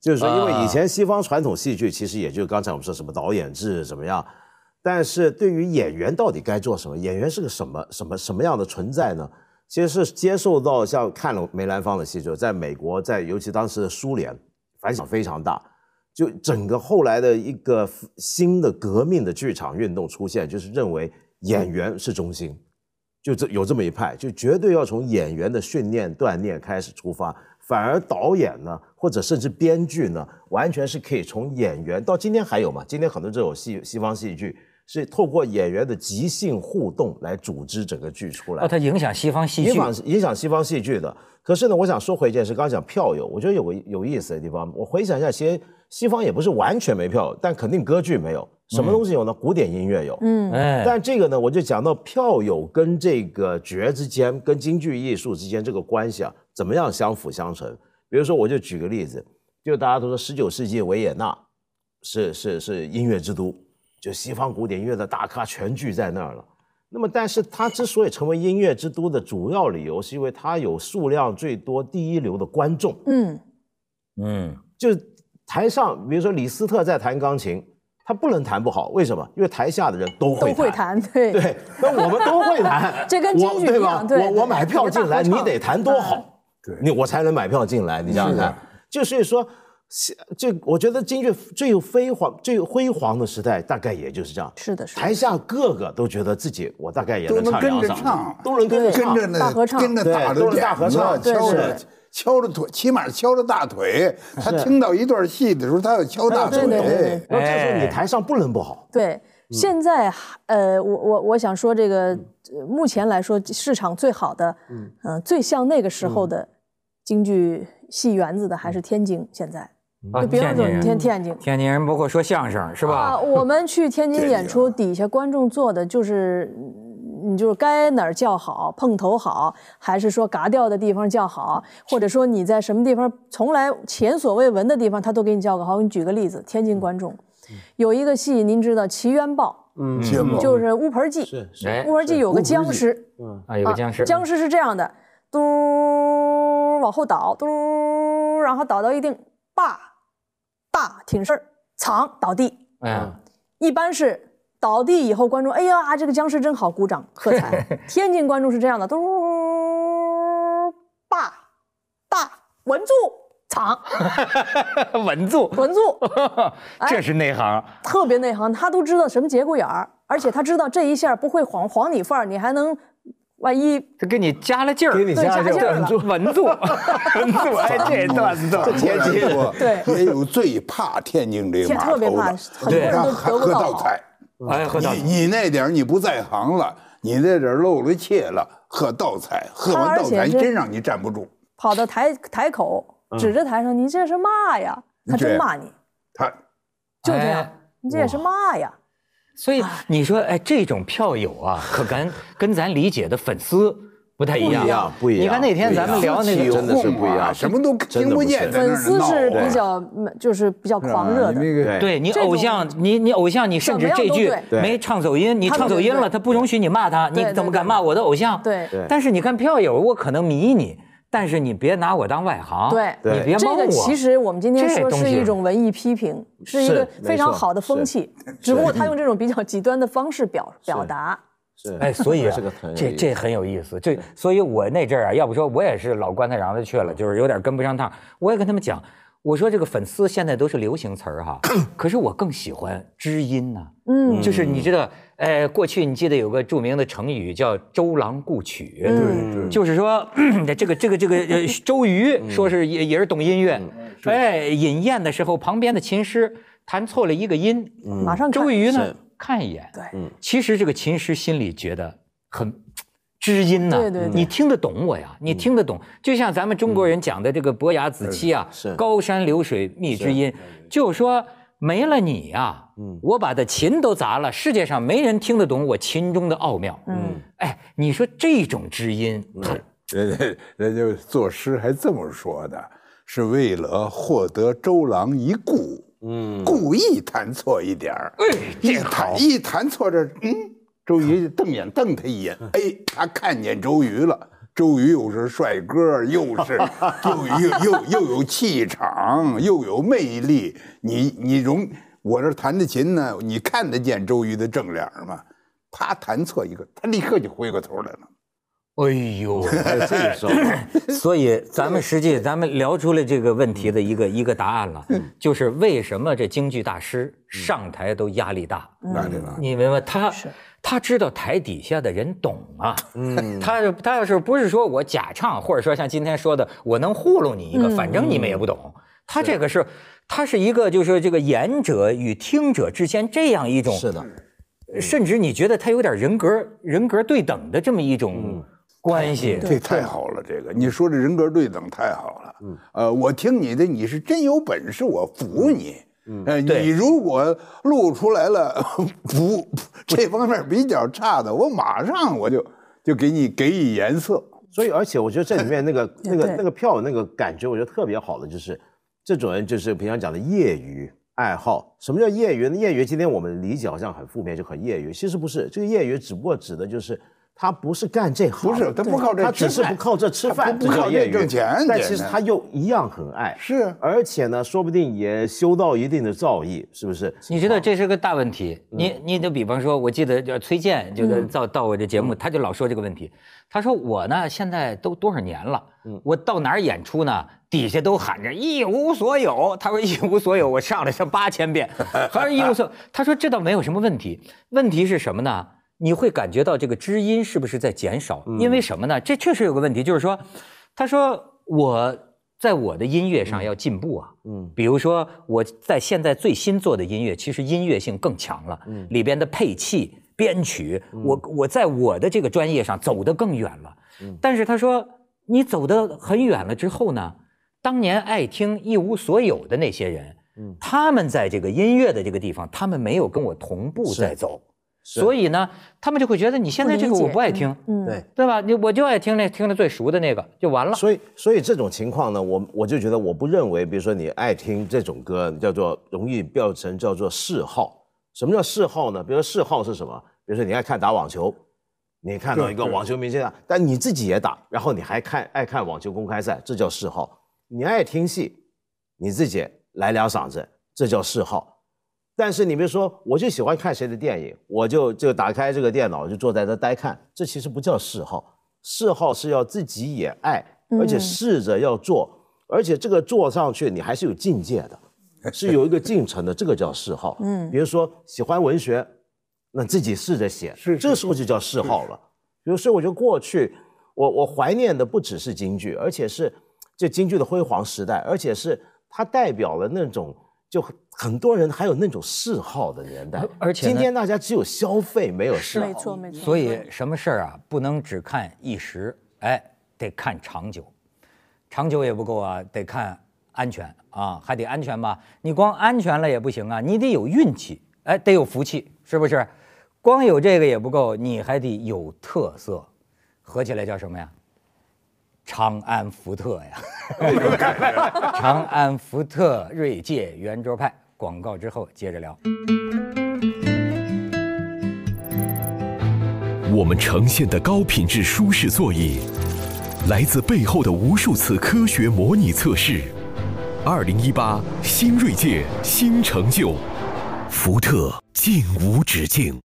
就是说，因为以前西方传统戏剧其实也就刚才我们说什么导演制怎么样，但是对于演员到底该做什么，演员是个什么什么什么样的存在呢？其实是接受到像看了梅兰芳的戏之后，在美国，在尤其当时的苏联，反响非常大。就整个后来的一个新的革命的剧场运动出现，就是认为演员是中心，就这有这么一派，就绝对要从演员的训练锻炼开始出发，反而导演呢，或者甚至编剧呢，完全是可以从演员到今天还有嘛？今天很多这种戏西方戏剧是透过演员的即兴互动来组织整个剧出来。哦，它影响西方戏剧，影响影响西方戏剧的。可是呢，我想说回一件事，刚刚讲票友，我觉得有个有意思的地方，我回想一下，其实。西方也不是完全没票，但肯定歌剧没有。什么东西有呢？古典音乐有。嗯，哎，但这个呢，我就讲到票友跟这个角之间，跟京剧艺术之间这个关系啊，怎么样相辅相成？比如说，我就举个例子，就大家都说十九世纪维也纳是是是音乐之都，就西方古典音乐的大咖全聚在那儿了。那么，但是它之所以成为音乐之都的主要理由，是因为它有数量最多、第一流的观众。嗯嗯，就。台上，比如说李斯特在弹钢琴，他不能弹不好，为什么？因为台下的人都会都会弹，对对，那我们都会弹，这跟京剧一样，对我我买票进来，你得弹多好，对，你我才能买票进来，你想想看，就所以说，这我觉得京剧最辉煌、最辉煌的时代，大概也就是这样，是的，是的台下个个都觉得自己，我大概也能唱两嗓，都能跟着唱，大合唱，跟着打都是大合唱，敲着。敲着腿，起码敲着大腿。他听到一段戏的时候，他要敲大腿。对对对。那这时候你台上不能不好。对，现在呃，我我我想说这个，目前来说市场最好的，嗯最像那个时候的京剧戏园子的还是天津。现在，就比方说天天津，天津人包括说相声是吧？啊，我们去天津演出，底下观众坐的就是。你就是该哪儿叫好，碰头好，还是说嘎掉的地方叫好，或者说你在什么地方从来前所未闻的地方，他都给你叫个好。我给你举个例子，天津观众有一个戏，您知道《奇冤报》，嗯，就是乌盆记，是乌盆记有个僵尸，嗯啊，有个僵尸，僵尸是这样的，嘟往后倒，嘟，然后倒到一定，爸，大挺身儿，藏倒地，哎，一般是。倒地以后，观众哎呀，这个僵尸真好，鼓掌喝彩。天津观众是这样的，嘟，霸，大，稳住，藏，稳住，稳住，这是内行，特别内行，他都知道什么节骨眼儿，而且他知道这一下不会晃晃你范儿，你还能，万一他给你加了劲儿，给你加劲儿，稳住，稳住，哎，这段子，天津对，也有最怕天津这个码头的，很多人都得不到。菜。哎，你你那点你不在行了，你那点漏了怯了，喝倒彩，喝完倒彩真让你站不住。跑到台台口，指着台上，你这是嘛呀？他真骂你。他就这样，你这也是嘛呀？所以你说，哎，这种票友啊，可跟跟咱理解的粉丝不不太一样，不一样不一样你看那天咱们聊那个真的是不一样什么都听不见，粉丝是比较就是比较狂热的，对对。你偶像，你你偶像，你甚至这句没唱走音，你唱走音了，他不允许你骂他，你怎么敢骂我的偶像？对。对。但是你看票友，我可能迷你，但是你别拿我当外行，对你别这个蒙我。其实我们今天说是一种文艺批评，是一个非常好的风气，只不过他用这种比较极端的方式表表达。是哎，所以啊这个很有意思这这很有意思。这，所以我那阵儿啊，要不说我也是老棺材瓤子去了，就是有点跟不上趟。我也跟他们讲，我说这个粉丝现在都是流行词儿哈，可是我更喜欢知音呐、嗯。就是你知道，呃，过去你记得有个著名的成语叫“周郎顾曲”，嗯就是说 这个这个这个呃周瑜说是也也是懂音乐，哎，饮宴的时候旁边的琴师弹错了一个音，马上周瑜呢看一眼，对其实这个琴师心里觉得很知音呐、对对对。你听得懂我呀，你听得懂，就像咱们中国人讲的这个伯牙子期啊，是。高山流水觅知音，就是说没了你呀、我把这琴都砸了，世界上没人听得懂我琴中的奥妙。嗯，哎，你说这种知音，人家人家作诗还这么说的，是为了获得周郎一顾，嗯，故意弹错一点儿，哎一弹一弹错这，嗯，周瑜瞪眼瞪他一眼，哎，他看见周瑜了。周瑜又是帅哥，又是 又又又又有气场，又有魅力。你你容我这弹的琴呢，你看得见周瑜的正脸吗？他弹错一个，他立刻就回过头来了。哎呦，还有这个时候，所以咱们实际咱们聊出了这个问题的一个一个答案了，就是为什么这京剧大师上台都压力大？哪里了？你明白他他知道台底下的人懂啊，嗯，他他要是不是说我假唱，或者说像今天说的我能糊弄你一个，反正你们也不懂，他这个是他是一个就是这个言者与听者之间这样一种是的，甚至你觉得他有点人格人格对等的这么一种关系，这太好了，这个你说这人格对等太好了。嗯，呃，我听你的，你是真有本事，我服你。嗯，你如果露出来了 不这方面比较差的，我马上我就就给你给予颜色。所以而且我觉得这里面那个 那个那个票那个感觉，我觉得特别好的就是这种人就是平常讲的业余爱好。什么叫业余呢？业余今天我们理解好像很负面，就很业余，其实不是。这个业余只不过指的就是他不是干这行，不是他不靠这他只吃饭是不靠这吃他饭，不不靠业余挣钱但其实他又一样很爱，是而且呢，说不定也修到一定的造诣，是不是？你知道这是个大问题。你你就比方说，我记得叫崔健，就是到到我这节目，他就老说这个问题。他说我呢，现在都多少年了，我到哪儿演出呢，底下都喊着一无所有。他说一无所有，我上来上八千遍，还是一无所有。他说这倒没有什么问题，问题是什么呢？你会感觉到这个知音是不是在减少？因为什么呢？这确实有个问题，就是说，他说我在我的音乐上要进步啊。嗯，比如说我在现在最新做的音乐，其实音乐性更强了，嗯，里边的配器、编曲，我我在我的这个专业上走得更远了。嗯，但是他说你走得很远了之后呢，当年爱听一无所有的那些人，嗯，他们在这个音乐的这个地方，他们没有跟我同步在走。所以呢，他们就会觉得你现在这个我不爱听，嗯，对。对吧？你我就爱听那听的最熟的那个就完了。所以，所以这种情况呢，我我就觉得，我不认为，比如说你爱听这种歌，叫做容易变成叫做嗜好。什么叫嗜好呢？比如说嗜好是什么？比如说你爱看打网球，你看到一个网球明星啊，但你自己也打，然后你还看爱看网球公开赛，这叫嗜好。你爱听戏，你自己来两嗓子，这叫嗜好。但是你别说，我就喜欢看谁的电影，我就就打开这个电脑就坐在这呆看，这其实不叫嗜好。嗜好是要自己也爱，而且试着要做，而且这个做上去你还是有境界的，是有一个进程的，这个叫嗜好。嗯，比如说喜欢文学，那自己试着写，是这时候就叫嗜好了。比如说，我觉得过去我我怀念的不只是京剧，而且是这京剧的辉煌时代，而且是它代表了那种就很很多人还有那种嗜好的年代。而且今天大家只有消费，没有嗜好。没错没错。所以什么事儿啊，不能只看一时，哎，得看长久。长久也不够啊，得看安全啊，还得安全吧。你光安全了也不行啊，你得有运气，哎，得有福气，是不是？光有这个也不够，你还得有特色。合起来叫什么呀？长安福特呀，长安福特锐界圆桌派。广告之后接着聊。我们呈现的高品质舒适座椅，来自背后的无数次科学模拟测试。二零一八新锐界新成就，福特尽无止境。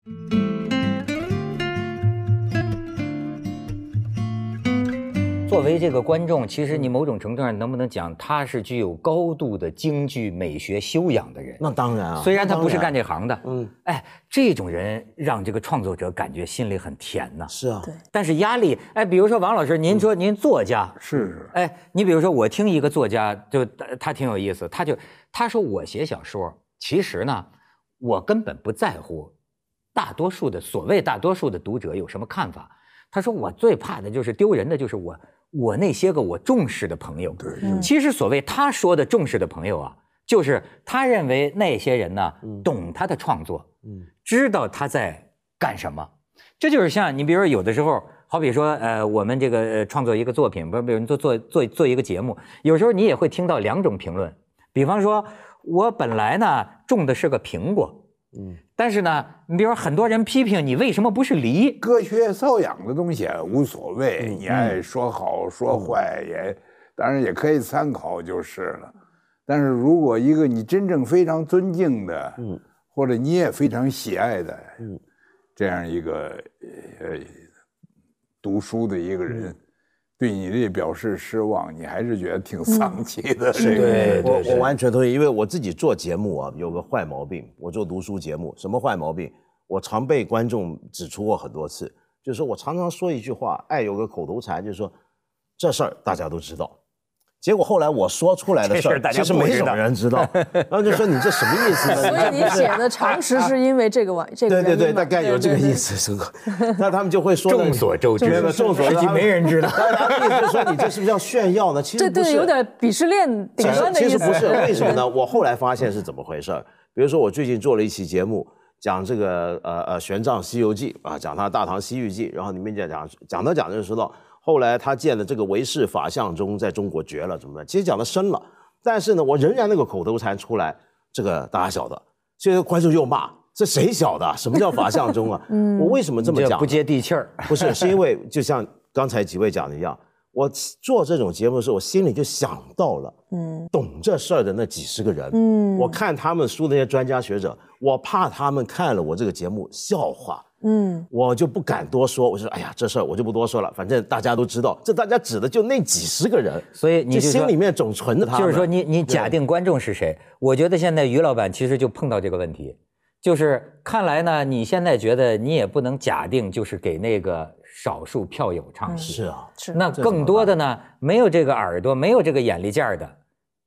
作为这个观众，其实你某种程度上能不能讲，他是具有高度的京剧美学修养的人？那当然啊，虽然他不是干这行的，嗯，哎，这种人让这个创作者感觉心里很甜呐。是啊，对。但是压力，哎，比如说王老师，您说您作家是，哎，你比如说我听一个作家，就他挺有意思，他就他说我写小说，其实呢，我根本不在乎大多数的所谓大多数的读者有什么看法。他说我最怕的就是丢人的，就是我。我那些个我重视的朋友，其实所谓他说的重视的朋友啊，就是他认为那些人呢懂他的创作，嗯知道他在干什么。这就是像你，比如说有的时候，好比说，呃，我们这个创作一个作品，不是，比如做做做做一个节目，有时候你也会听到两种评论。比方说，我本来呢种的是个苹果。嗯，但是呢，你比如说很多人批评你为什么不是梨？科学素养的东西无所谓，你爱说好说坏也，当然也可以参考就是了。但是如果一个你真正非常尊敬的，嗯，或者你也非常喜爱的，嗯，这样一个呃读书的一个人。对你这表示失望，你还是觉得挺丧气的。对，我我完全同意，因为我自己做节目啊，有个坏毛病。我做读书节目，什么坏毛病？我常被观众指出过很多次，就是说我常常说一句话，爱有个口头禅，就是说这事儿大家都知道。结果后来我说出来的事儿，其实没什么人知道，然后就说你这什么意思呢？所以你写的常识是因为这个玩这个对对对，大概有这个意思，是吧？那他们就会说众所周知，众所周知，没人知道。他的意思说你这是不是要炫耀呢？其实对对，有点鄙视链顶端的意思。其实不是，为什么呢？我后来发现是怎么回事儿比如说我最近做了一期节目，讲这个呃呃玄奘西游记啊，讲他大唐西域记，然后里面讲讲讲着讲着就说到。后来他建的这个唯识法相宗在中国绝了，怎么办？其实讲的深了，但是呢，我仍然那个口头禅出来，这个大家晓得，所以观众又骂，这谁晓得？什么叫法相宗啊？嗯，我为什么这么讲？不接地气儿。不是，是因为就像刚才几位讲的一样。我做这种节目的时候，我心里就想到了，嗯，懂这事儿的那几十个人，嗯，我看他们书那些专家学者，我怕他们看了我这个节目笑话，嗯，我就不敢多说，我说，哎呀，这事儿我就不多说了，反正大家都知道，这大家指的就那几十个人，所以你心里面总存着他。就是说，你你假定观众是谁？我觉得现在于老板其实就碰到这个问题，就是看来呢，你现在觉得你也不能假定就是给那个。少数票友唱戏是啊，是那更多的呢，没有这个耳朵，没有这个眼力见儿的，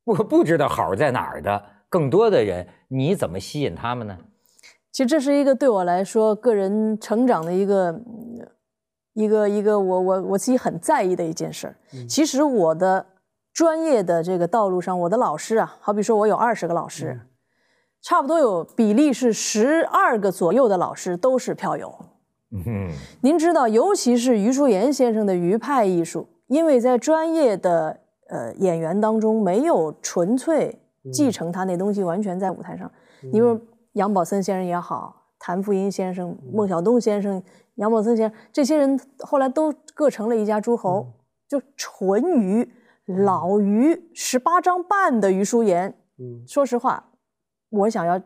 不不知道好在哪儿的，更多的人，你怎么吸引他们呢？其实这是一个对我来说个人成长的一个一个一个我我我自己很在意的一件事儿。其实我的专业的这个道路上，我的老师啊，好比说我有二十个老师，差不多有比例是十二个左右的老师都是票友。嗯，您知道，尤其是余叔岩先生的余派艺术，因为在专业的呃演员当中，没有纯粹继承他那东西，完全在舞台上。你说杨宝森先生也好，谭富英先生、孟小冬先生、杨宝森先生，这些人后来都各成了一家诸侯，就纯于老于十八张半的余叔岩。嗯，说实话，我想要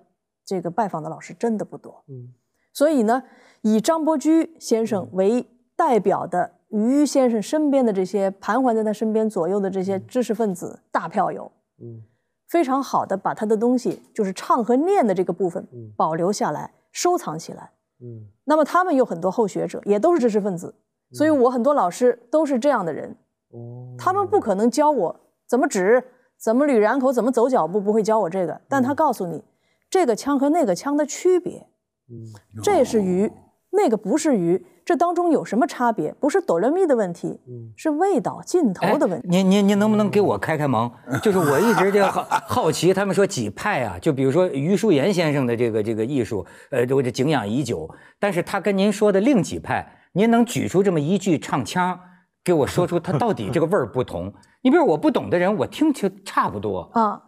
这个拜访的老师真的不多。嗯，所以呢。以张伯驹先生为代表的于先生身边的这些盘桓在他身边左右的这些知识分子大票友，嗯，非常好的把他的东西，就是唱和念的这个部分保留下来，收藏起来，嗯，那么他们有很多后学者，也都是知识分子，所以我很多老师都是这样的人，哦，他们不可能教我怎么指，怎么捋然口，怎么走脚步，不会教我这个，但他告诉你这个腔和那个腔的区别，嗯，这是鱼。那个不是鱼，这当中有什么差别？不是哆来咪的问题，是味道劲头的问题。您您您能不能给我开开蒙？就是我一直就 好好奇，他们说几派啊？就比如说余叔岩先生的这个这个艺术，呃，我这敬仰已久。但是他跟您说的另几派，您能举出这么一句唱腔，给我说出它到底这个味儿不同？你比如我不懂的人，我听就差不多啊。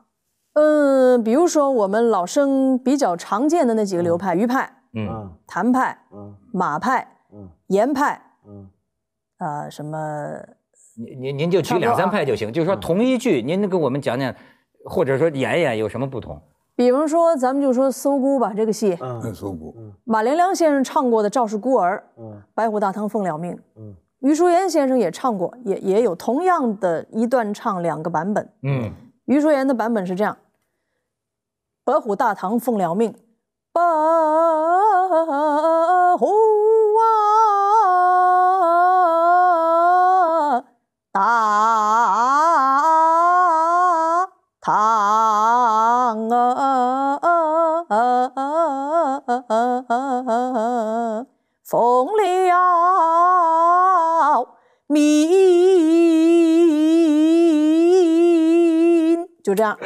嗯，比如说我们老生比较常见的那几个流派：余派、嗯，谭派、嗯，马派、嗯，严派，嗯，呃，什么？您您您就举两三派就行，就是说同一句，您能给我们讲讲，或者说演演有什么不同？比方说，咱们就说《搜孤》吧，这个戏，嗯，搜孤，马连良先生唱过的《赵氏孤儿》，嗯，白虎大堂奉了命，嗯，余淑妍先生也唱过，也也有同样的一段唱两个版本，嗯。余淑妍的版本是这样：白虎大唐奉了命，白虎啊，奉了命。就这样，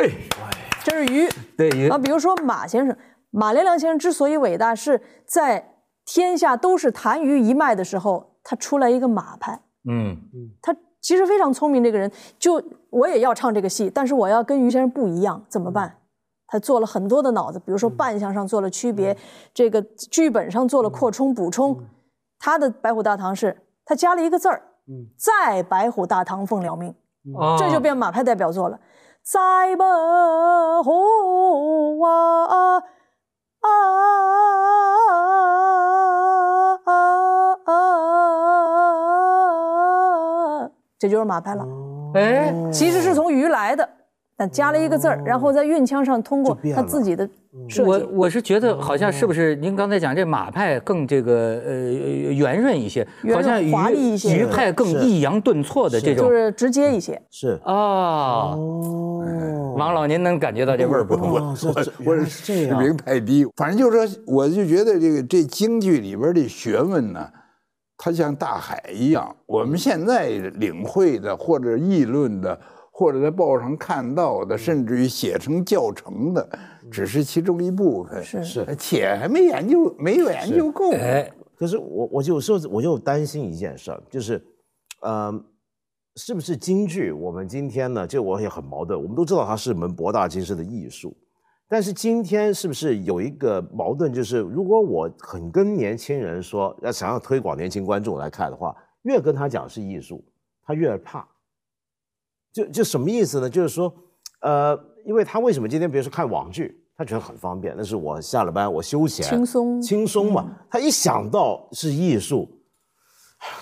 这是鱼。对啊，比如说马先生，马连良先生之所以伟大，是在天下都是痰盂一脉的时候，他出来一个马派。嗯嗯，他其实非常聪明，这个人就我也要唱这个戏，但是我要跟于先生不一样，怎么办？他做了很多的脑子，比如说扮相上做了区别，这个剧本上做了扩充补充。他的白虎大唐是，他加了一个字儿，在白虎大唐奉了命，这就变马派代表作了。在白虎啊啊啊！这就是马派了。哎，其实是从鱼来的。但加了一个字儿，然后在韵腔上通过他自己的设计。我我是觉得好像是不是您刚才讲这马派更这个呃圆润一些，好像华丽一些，鱼派更抑扬顿挫的这种，就是直接一些。是啊，哦，王老您能感觉到这味儿不同？我我水平太低，反正就是说，我就觉得这个这京剧里边的学问呢，它像大海一样，我们现在领会的或者议论的。或者在报上看到的，甚至于写成教程的，只是其中一部分。是是，且还没研究，没有研究够。哎，可是我我有时候我就担心一件事儿，就是，呃，是不是京剧？我们今天呢，就我也很矛盾。我们都知道它是门博大精深的艺术，但是今天是不是有一个矛盾？就是如果我很跟年轻人说，要想要推广年轻观众来看的话，越跟他讲是艺术，他越怕。就就什么意思呢？就是说，呃，因为他为什么今天比如说看网剧，他觉得很方便，那是我下了班我休闲轻松轻松嘛。他一想到是艺术，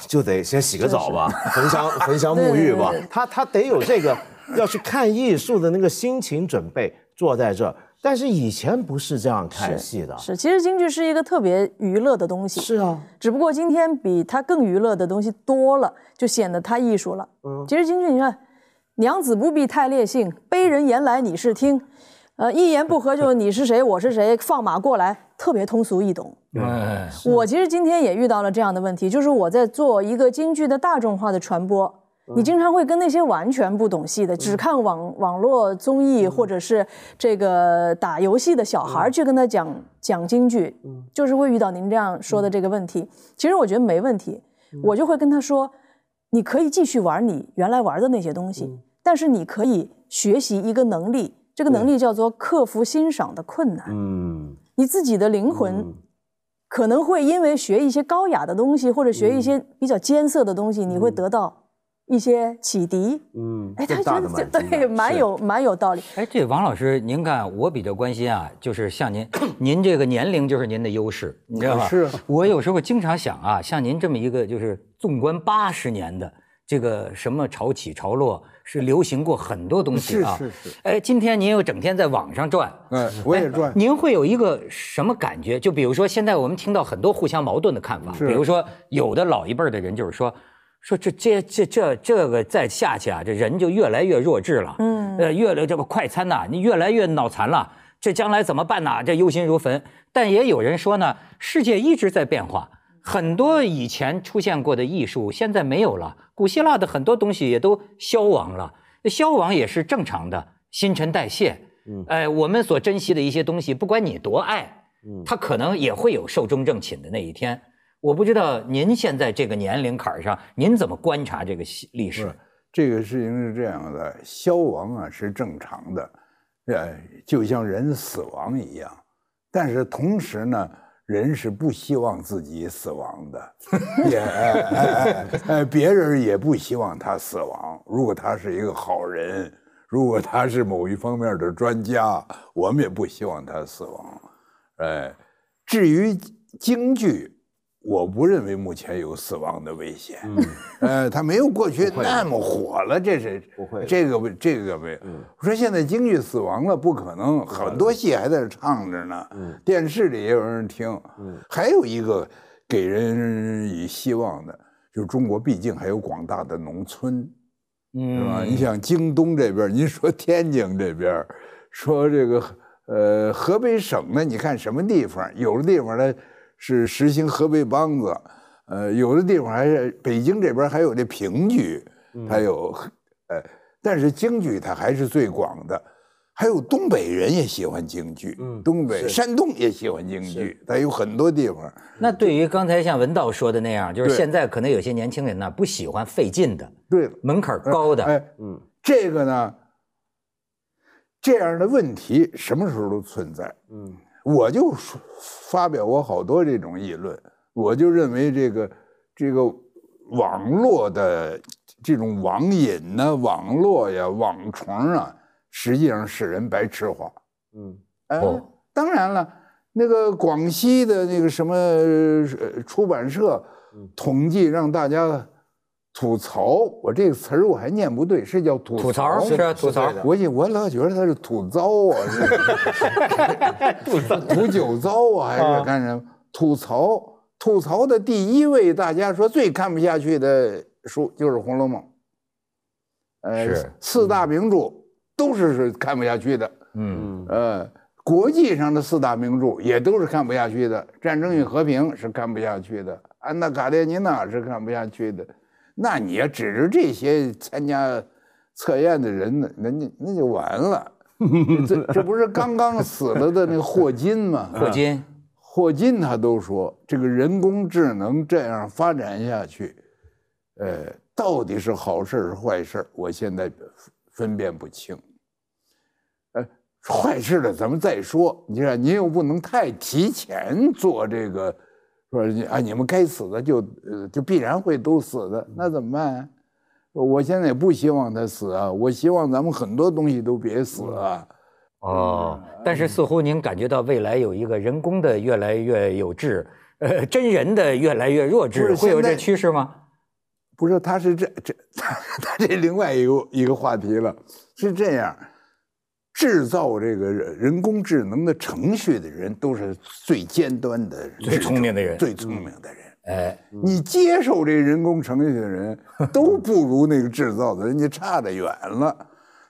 就得先洗个澡吧，焚香焚香 沐浴吧。他他得有这个要去看艺术的那个心情准备，坐在这儿。但是以前不是这样看戏的，是其实京剧是一个特别娱乐的东西，是啊。只不过今天比它更娱乐的东西多了，就显得它艺术了。嗯，其实京剧你看。娘子不必太烈性，卑人言来你是听，呃，一言不合就你是谁我是谁，放马过来，特别通俗易懂。哎，我其实今天也遇到了这样的问题，就是我在做一个京剧的大众化的传播，你经常会跟那些完全不懂戏的，只看网网络综艺或者是这个打游戏的小孩去跟他讲讲京剧，就是会遇到您这样说的这个问题。其实我觉得没问题，我就会跟他说。你可以继续玩你原来玩的那些东西，但是你可以学习一个能力，这个能力叫做克服欣赏的困难。嗯，你自己的灵魂可能会因为学一些高雅的东西，或者学一些比较艰涩的东西，你会得到。一些启迪，嗯，哎，他觉得这对，蛮有蛮有道理。哎，这王老师，您看，我比较关心啊，就是像您，您这个年龄就是您的优势，你知道吧？是。我有时候经常想啊，像您这么一个就是纵观八十年的这个什么潮起潮落，是流行过很多东西啊。是是是。哎，今天您又整天在网上转，嗯，我也转。您会有一个什么感觉？就比如说，现在我们听到很多互相矛盾的看法，比如说有的老一辈的人就是说。说这这这这这个再下去啊，这人就越来越弱智了。嗯，呃，越来这个快餐呐，你越来越脑残了。这将来怎么办呢？这忧心如焚。但也有人说呢，世界一直在变化，很多以前出现过的艺术现在没有了，古希腊的很多东西也都消亡了。消亡也是正常的，新陈代谢。嗯，哎，我们所珍惜的一些东西，不管你多爱，嗯，它可能也会有寿终正寝的那一天。我不知道您现在这个年龄坎上，您怎么观察这个历史？这个事情是这样的，消亡啊是正常的，呃，就像人死亡一样。但是同时呢，人是不希望自己死亡的，也哎，别人也不希望他死亡。如果他是一个好人，如果他是某一方面的专家，我们也不希望他死亡。哎，至于京剧。我不认为目前有死亡的危险，呃，它没有过去那么火了，这是不会，这个这个没。我说现在京剧死亡了，不可能，很多戏还在这唱着呢，电视里也有人听。还有一个给人以希望的，就是中国毕竟还有广大的农村，是吧？你像京东这边，您说天津这边，说这个呃河北省呢，你看什么地方？有的地方呢。是实行河北梆子，呃，有的地方还是北京这边还有这评剧，还有，呃，但是京剧它还是最广的，还有东北人也喜欢京剧，东北、山东也喜欢京剧，它有很多地方。那对于刚才像文道说的那样，就是现在可能有些年轻人呢不喜欢费劲的，对，门槛高的，哎，嗯，这个呢，这样的问题什么时候都存在，嗯。我就发表过好多这种议论，我就认为这个这个网络的这种网瘾呢，网络呀、网虫啊，实际上使人白痴化。嗯，哦，当然了，那个广西的那个什么出版社统计让大家。吐槽，我这个词儿我还念不对，是叫吐吐槽，是吐槽。我我老觉得他是吐糟啊，吐吐酒糟啊，还是干什么？吐槽，吐槽的第一位，大家说最看不下去的书就是《红楼梦》。呃，四大名著都是是看不下去的。嗯呃，国际上的四大名著也都是看不下去的，《战争与和平》是看不下去的，《安娜·卡列尼娜》是看不下去的。那你要指着这些参加测验的人呢，那那那就完了。这这不是刚刚死了的那个霍金吗？霍金，霍金他都说，这个人工智能这样发展下去，呃，到底是好事是坏事我现在分辨不清。呃，坏事的咱们再说。你看，您又不能太提前做这个。说啊，你们该死的就呃就必然会都死的，那怎么办？我现在也不希望他死啊，我希望咱们很多东西都别死啊。哦，但是似乎您感觉到未来有一个人工的越来越有智，呃，真人的越来越弱智，会有这趋势吗？不是，他是这这 他他这另外一个一个话题了，是这样。制造这个人工智能的程序的人都是最尖端的、最聪明的人，最聪明的人。哎，你接受这人工程序的人都不如那个制造的人家差得远了。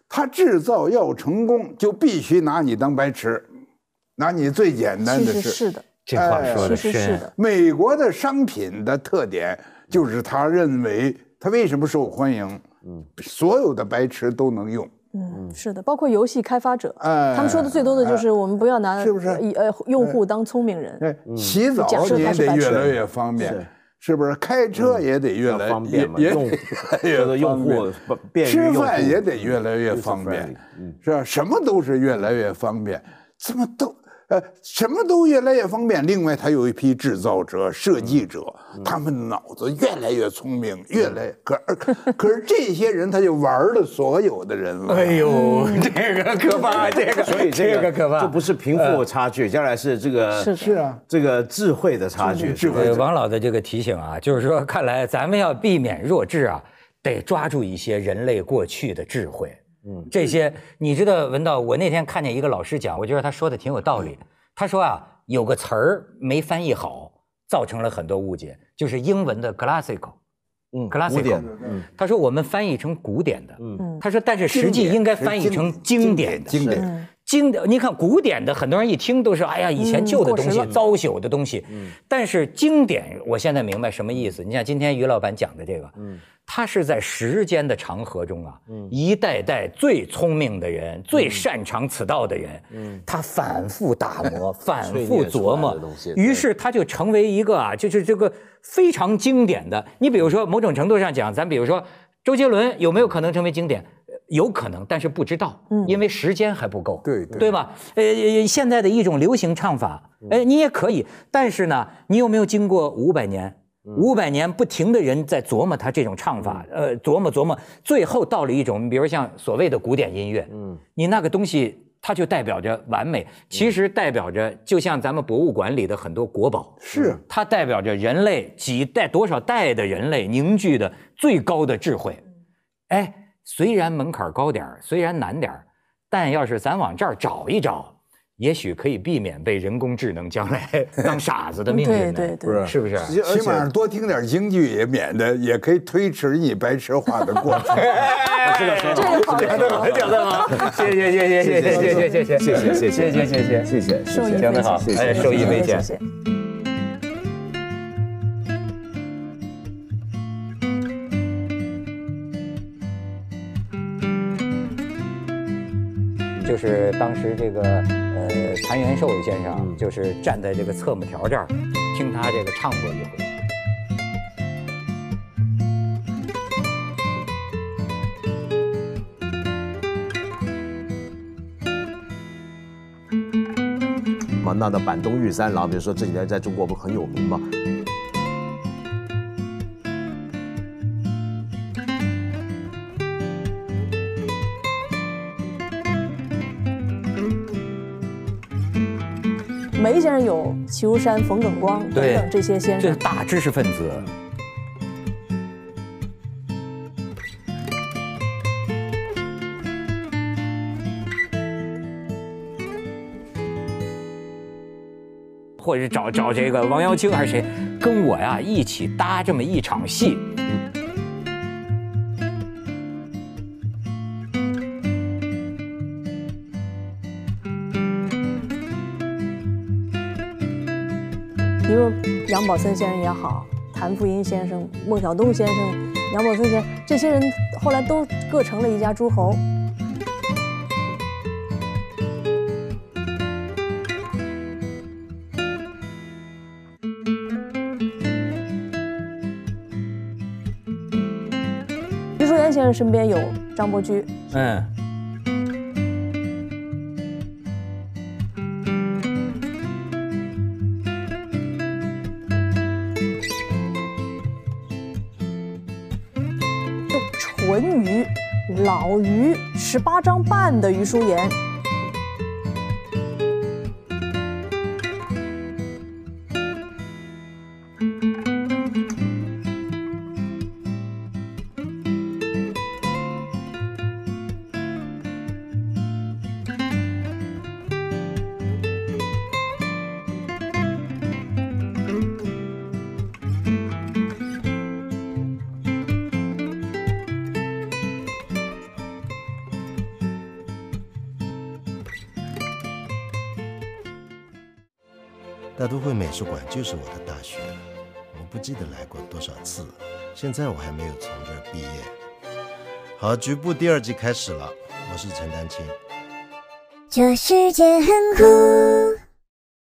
他制造要成功，就必须拿你当白痴，拿你最简单的事。是的，这话说的是的。美国的商品的特点就是他认为他为什么受欢迎？嗯，所有的白痴都能用。嗯，是的，包括游戏开发者，他们说的最多的就是我们不要拿是不是呃用户当聪明人。洗澡也得越来越方便，是不是？开车也得越来越用 越的 用户吃饭也得越来越方便，是吧？什么都是越来越方便，怎么都。呃，什么都越来越方便。另外，他有一批制造者、设计者，他们脑子越来越聪明，越来可可可是这些人他就玩了所有的人了。哎呦，这个可怕，这个所以这个可怕，这不是贫富差距，将来是这个是是啊，这个智慧的差距。智慧。王老的这个提醒啊，就是说，看来咱们要避免弱智啊，得抓住一些人类过去的智慧。嗯，这些你知道，文道，我那天看见一个老师讲，我觉得他说的挺有道理。他说啊，有个词儿没翻译好，造成了很多误解，就是英文的 classical，嗯，classical，嗯，他说我们翻译成古典的，嗯，他说但是实际应该翻译成经典的，经典，经典，你看古典的，很多人一听都是哎呀，以前旧的东西，糟朽的东西。嗯。但是经典，我现在明白什么意思。你像今天于老板讲的这个，嗯，他是在时间的长河中啊，嗯，一代代最聪明的人，最擅长此道的人，嗯，他反复打磨，反复琢磨，于是他就成为一个啊，就是这个非常经典的。你比如说，某种程度上讲，咱比如说周杰伦有没有可能成为经典？有可能，但是不知道，因为时间还不够，对对。吧？呃，现在的一种流行唱法，哎，你也可以，但是呢，你有没有经过五百年？五百年不停的人在琢磨他这种唱法，呃，琢磨琢磨，最后到了一种，比如像所谓的古典音乐，嗯，你那个东西，它就代表着完美，其实代表着，就像咱们博物馆里的很多国宝，是。它代表着人类几代多少代的人类凝聚的最高的智慧，哎。虽然门槛高点虽然难点但要是咱往这儿找一找，也许可以避免被人工智能将来 当傻子的命运。对对对，是不是？起码多听点京剧，也免得也可以推迟你白痴化的过程。这个很好，讲得好，讲得好。谢谢谢谢谢谢谢谢谢谢谢谢谢谢谢谢谢谢谢，讲得好，哎，受益匪浅。就是当时这个呃谭元寿先生，就是站在这个侧幕条这儿，听他这个唱过一回。嘛，那的板东玉三郎，比如说这几年在中国不很有名吗？梅先生有齐如山、冯耿光等等这些先生，这是大知识分子。或者是找找这个王瑶卿还是谁，跟我呀一起搭这么一场戏。杨宝森先生也好，谭富英先生、孟小冬先生、杨宝森先生，这些人后来都各成了一家诸侯。余淑妍先生身边有张伯驹，嗯。老于十八张半的余淑妍。图书馆就是我的大学，我不记得来过多少次，现在我还没有从这儿毕业。好，局部第二季开始了，我是陈丹青。这世界很酷。